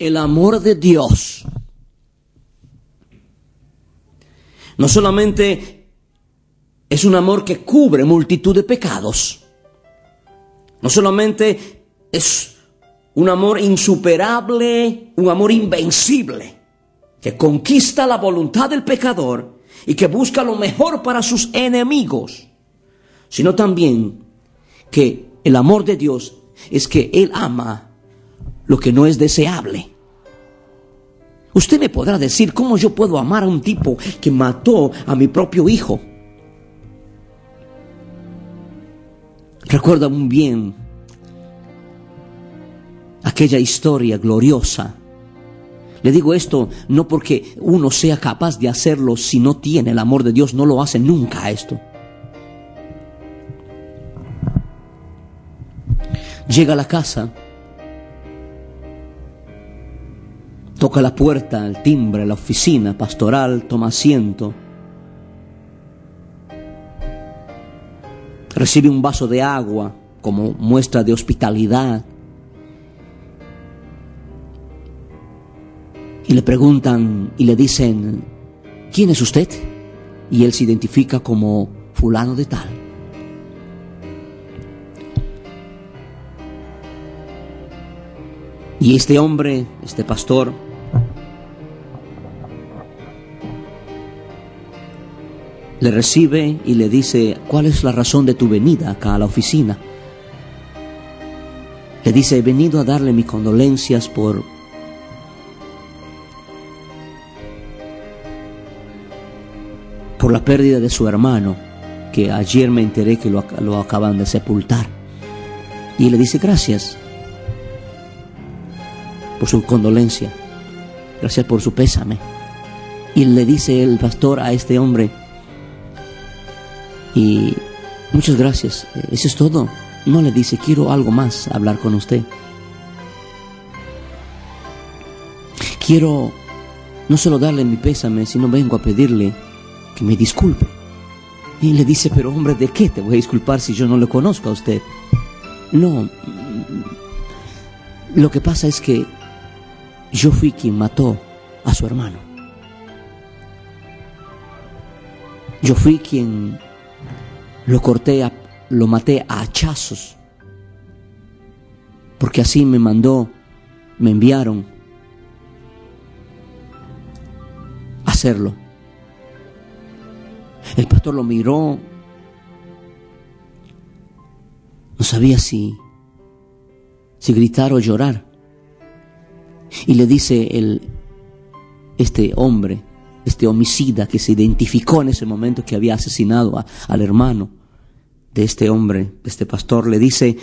El amor de Dios. No solamente es un amor que cubre multitud de pecados, no solamente es un amor insuperable, un amor invencible, que conquista la voluntad del pecador y que busca lo mejor para sus enemigos, sino también que el amor de Dios es que Él ama lo que no es deseable. Usted me podrá decir cómo yo puedo amar a un tipo que mató a mi propio hijo. Recuerda muy bien aquella historia gloriosa. Le digo esto no porque uno sea capaz de hacerlo si no tiene el amor de Dios, no lo hace nunca esto. Llega a la casa Toca la puerta, el timbre, la oficina pastoral, toma asiento. Recibe un vaso de agua como muestra de hospitalidad. Y le preguntan y le dicen, ¿quién es usted? Y él se identifica como fulano de tal. Y este hombre, este pastor, le recibe y le dice, ¿cuál es la razón de tu venida acá a la oficina? Le dice, he venido a darle mis condolencias por por la pérdida de su hermano, que ayer me enteré que lo, lo acaban de sepultar. Y le dice, gracias por su condolencia, gracias por su pésame. Y le dice el pastor a este hombre, y muchas gracias, eso es todo. No le dice, quiero algo más hablar con usted. Quiero no solo darle mi pésame, sino vengo a pedirle que me disculpe. Y le dice, pero hombre, ¿de qué te voy a disculpar si yo no le conozco a usted? No, lo que pasa es que yo fui quien mató a su hermano. Yo fui quien lo corté, lo maté a hachazos. Porque así me mandó, me enviaron a hacerlo. El pastor lo miró, no sabía si, si gritar o llorar. Y le dice el, este hombre, este homicida que se identificó en ese momento que había asesinado a, al hermano de este hombre, de este pastor, le dice,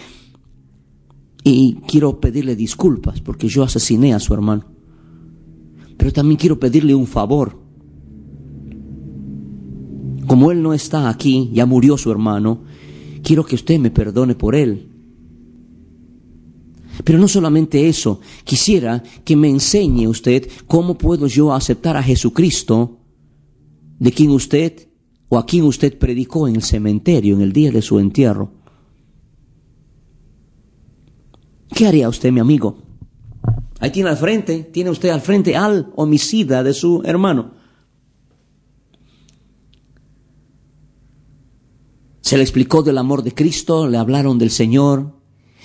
y quiero pedirle disculpas porque yo asesiné a su hermano, pero también quiero pedirle un favor. Como él no está aquí, ya murió su hermano, quiero que usted me perdone por él. Pero no solamente eso, quisiera que me enseñe usted cómo puedo yo aceptar a Jesucristo, de quien usted o a quien usted predicó en el cementerio en el día de su entierro. ¿Qué haría usted, mi amigo? Ahí tiene al frente, tiene usted al frente al homicida de su hermano. Se le explicó del amor de Cristo, le hablaron del Señor,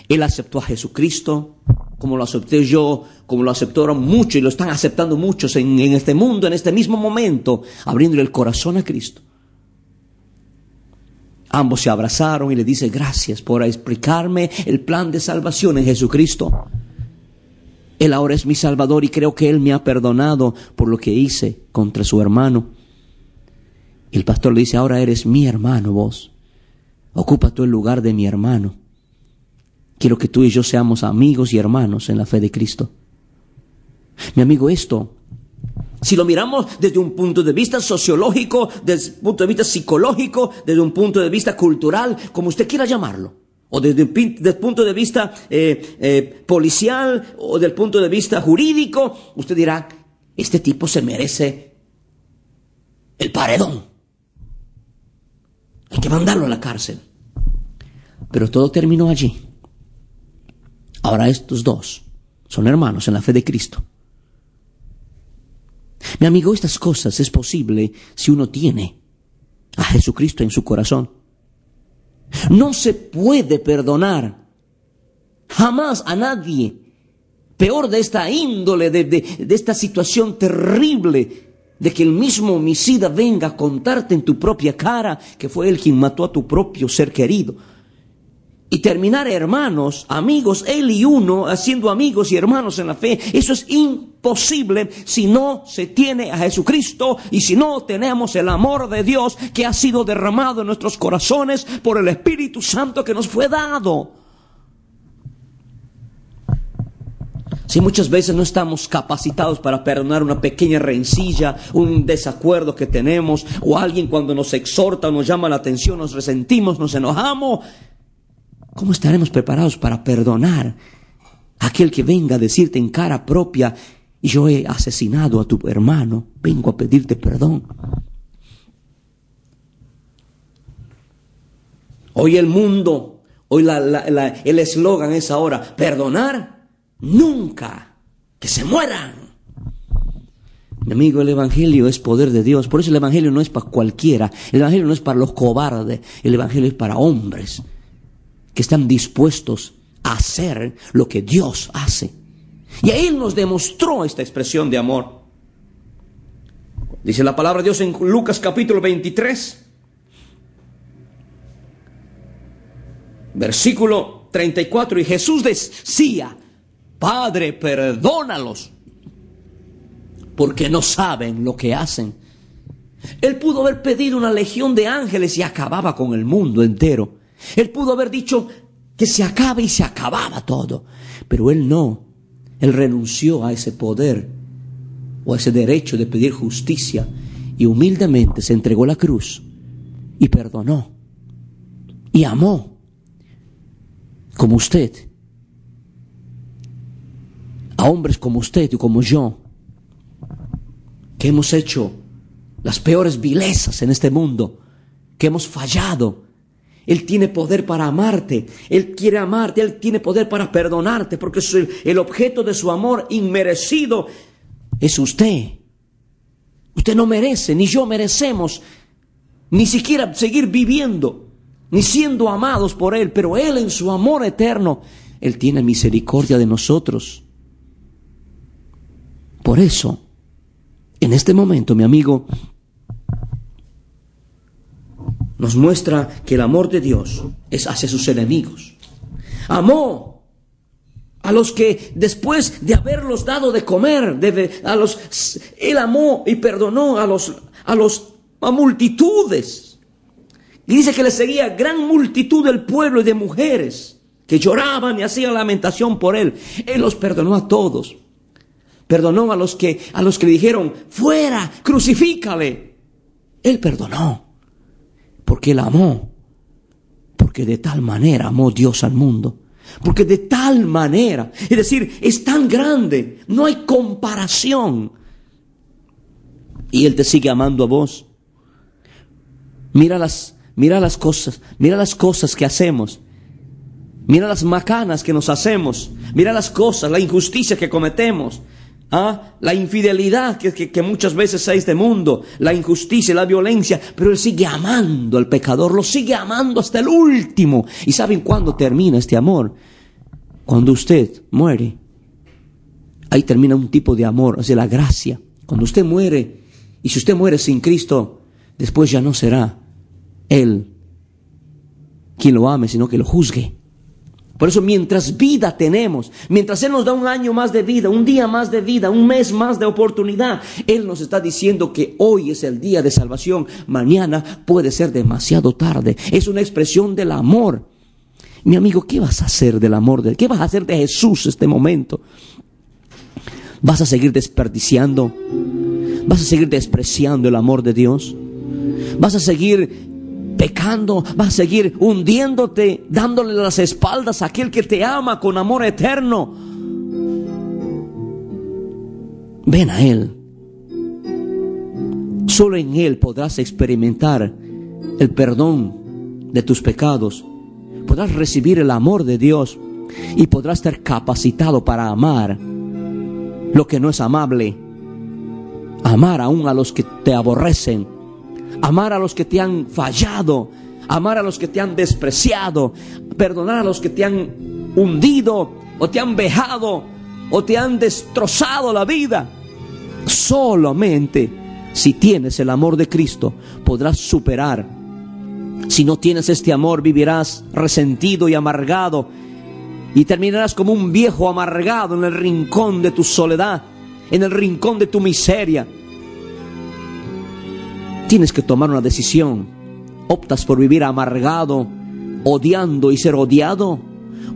él aceptó a Jesucristo, como lo acepté yo, como lo aceptaron muchos y lo están aceptando muchos en, este mundo, en este mismo momento, abriéndole el corazón a Cristo. Ambos se abrazaron y le dice gracias por explicarme el plan de salvación en Jesucristo. Él ahora es mi Salvador y creo que Él me ha perdonado por lo que hice contra su hermano. El pastor le dice, ahora eres mi hermano vos. Ocupa tú el lugar de mi hermano. Quiero que tú y yo seamos amigos y hermanos en la fe de Cristo. Mi amigo, esto, si lo miramos desde un punto de vista sociológico, desde un punto de vista psicológico, desde un punto de vista cultural, como usted quiera llamarlo, o desde, el punto de vista eh, eh, policial, o del punto de vista jurídico, usted dirá, este tipo se merece el paredón. Hay que mandarlo a la cárcel. Pero todo terminó allí. Ahora estos dos son hermanos en la fe de Cristo. Mi amigo, estas cosas es posible si uno tiene a Jesucristo en su corazón. No se puede perdonar jamás a nadie peor de esta índole, de, de, esta situación terrible, de que el mismo homicida venga a contarte en tu propia cara que fue él quien mató a tu propio ser querido y terminar hermanos, amigos, él y uno, haciendo amigos y hermanos en la fe, eso es imposible si no se tiene a Jesucristo y si no tenemos el amor de Dios que ha sido derramado en nuestros corazones por el Espíritu Santo que nos fue dado. Si muchas veces no estamos capacitados para perdonar una pequeña rencilla, un desacuerdo que tenemos, o alguien cuando nos exhorta o nos llama la atención, nos resentimos, nos enojamos, ¿Cómo estaremos preparados para perdonar a aquel que venga a decirte en cara propia, yo he asesinado a tu hermano, vengo a pedirte perdón? Hoy el mundo, hoy el eslogan es ahora, perdonar nunca, que se mueran. Mi amigo, el Evangelio es poder de Dios. Por eso el Evangelio no es para cualquiera. El Evangelio no es para los cobardes. El Evangelio es para hombres que están dispuestos a hacer lo que Dios hace. Y ahí Él nos demostró esta expresión de amor. Dice la palabra de Dios en Lucas capítulo 23, versículo 34, y Jesús decía, Padre, perdónalos, porque no saben lo que hacen. Él pudo haber pedido una legión de ángeles y acababa con el mundo entero. Él pudo haber dicho que se acabe y se acababa todo, pero él no. Él renunció a ese poder o a ese derecho de pedir justicia y humildemente se entregó la cruz y perdonó y amó como usted, a hombres como usted y como yo, que hemos hecho las peores vilezas en este mundo, que hemos fallado él tiene poder para amarte. Él quiere amarte. Él tiene poder para perdonarte. Porque el objeto de su amor inmerecido es usted. Usted no merece, ni yo merecemos, ni siquiera seguir viviendo, ni siendo amados por Él. Pero Él en su amor eterno, Él tiene misericordia de nosotros. Por eso, en este momento, mi amigo, nos muestra que el amor de Dios es hacia sus enemigos. Amó a los que después de haberlos dado de comer, a los, él amó y perdonó a los, a multitudes. Y dice que le seguía gran multitud del pueblo y de mujeres que lloraban y hacían lamentación por él. Él los perdonó a todos. Perdonó a los que, a los que le dijeron, fuera, crucifícale. Él perdonó porque Él amó, porque de tal manera amó Dios al mundo, porque de tal manera, es decir, es tan grande, no hay comparación. Y Él te sigue amando a vos. Mira las, mira las cosas, mira las cosas que hacemos. Mira las macanas que nos hacemos. Mira las cosas, la injusticia que cometemos. ¿Ah? la infidelidad que, muchas veces hay este mundo, la injusticia, la violencia, pero Él sigue amando al pecador, lo sigue amando hasta el último. ¿Y saben cuándo termina este amor? Cuando usted muere. Ahí termina un tipo de amor, o sea, la gracia. Cuando usted muere, y si usted muere sin Cristo, después ya no será Él quien lo ame, sino que lo juzgue. Por eso mientras vida tenemos, mientras Él nos da un año más de vida, un día más de vida, un mes más de oportunidad, Él nos está diciendo que hoy es el día de salvación, mañana puede ser demasiado tarde. Es una expresión del amor. Mi amigo, ¿qué vas a hacer del amor de ¿Qué vas a hacer de Jesús este momento? ¿Vas a seguir desperdiciando? ¿Vas a seguir despreciando el amor de Dios? ¿Vas a seguir pecando, vas a seguir hundiéndote, dándole las espaldas a aquel que te ama con amor eterno. Ven a Él. Solo en Él podrás experimentar el perdón de tus pecados. Podrás recibir el amor de Dios y podrás estar capacitado para amar lo que no es amable. Amar aún a los que te aborrecen amar a los que te han fallado, amar a los que te han despreciado, perdonar a los que te han hundido o te han vejado o te han destrozado la vida. Solamente si tienes el amor de Cristo podrás superar. Si no tienes este amor vivirás resentido y amargado y terminarás como un viejo amargado en el rincón de tu soledad, en el rincón de tu miseria Tienes que tomar una decisión. ¿Optas por vivir amargado, odiando y ser odiado?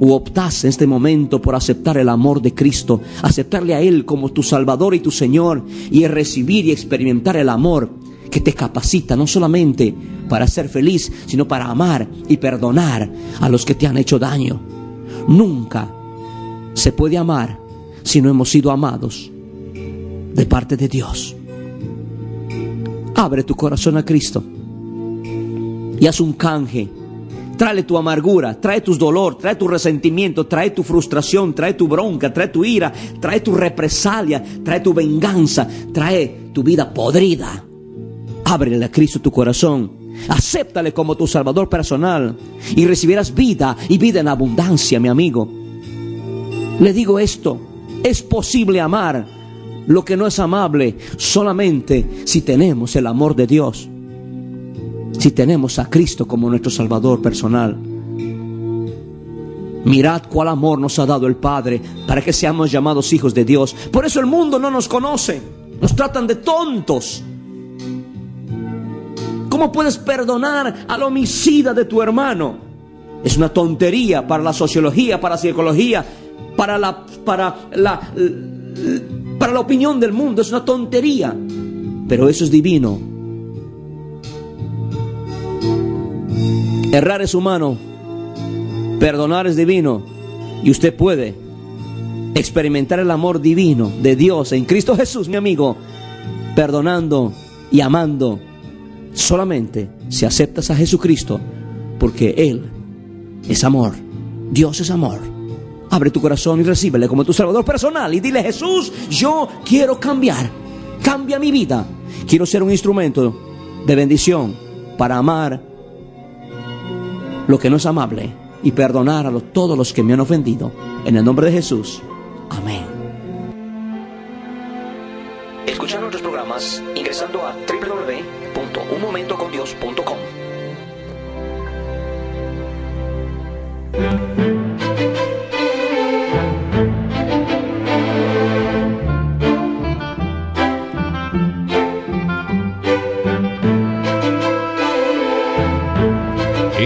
¿O optas en este momento por aceptar el amor de Cristo, aceptarle a Él como tu Salvador y tu Señor y recibir y experimentar el amor que te capacita no solamente para ser feliz, sino para amar y perdonar a los que te han hecho daño? Nunca se puede amar si no hemos sido amados de parte de Dios. Abre tu corazón a Cristo y haz un canje. Trae tu amargura, trae tu dolor, trae tu resentimiento, trae tu frustración, trae tu bronca, trae tu ira, trae tu represalia, trae tu venganza, trae tu vida podrida. Ábrele a Cristo tu corazón. Acéptale como tu Salvador personal y recibirás vida y vida en abundancia, mi amigo. Le digo esto, es posible amar lo que no es amable solamente si tenemos el amor de Dios, si tenemos a Cristo como nuestro Salvador personal. Mirad cuál amor nos ha dado el Padre para que seamos llamados hijos de Dios. Por eso el mundo no nos conoce, nos tratan de tontos. ¿Cómo puedes perdonar al homicida de tu hermano? Es una tontería para la sociología, para la psicología, para la, para la, para la opinión del mundo es una tontería, pero eso es divino. Errar es humano, perdonar es divino y usted puede experimentar el amor divino de Dios en Cristo Jesús, mi amigo, perdonando y amando solamente si aceptas a Jesucristo, porque Él es amor, Dios es amor. Abre tu corazón y recíbele como tu Salvador personal y dile, Jesús, yo quiero cambiar. Cambia mi vida. Quiero ser un instrumento de bendición para amar lo que no es amable y perdonar a todos los que me han ofendido. En el nombre de Jesús. Amén. Escuchar nuestros programas ingresando a www.unmomentocondios.com.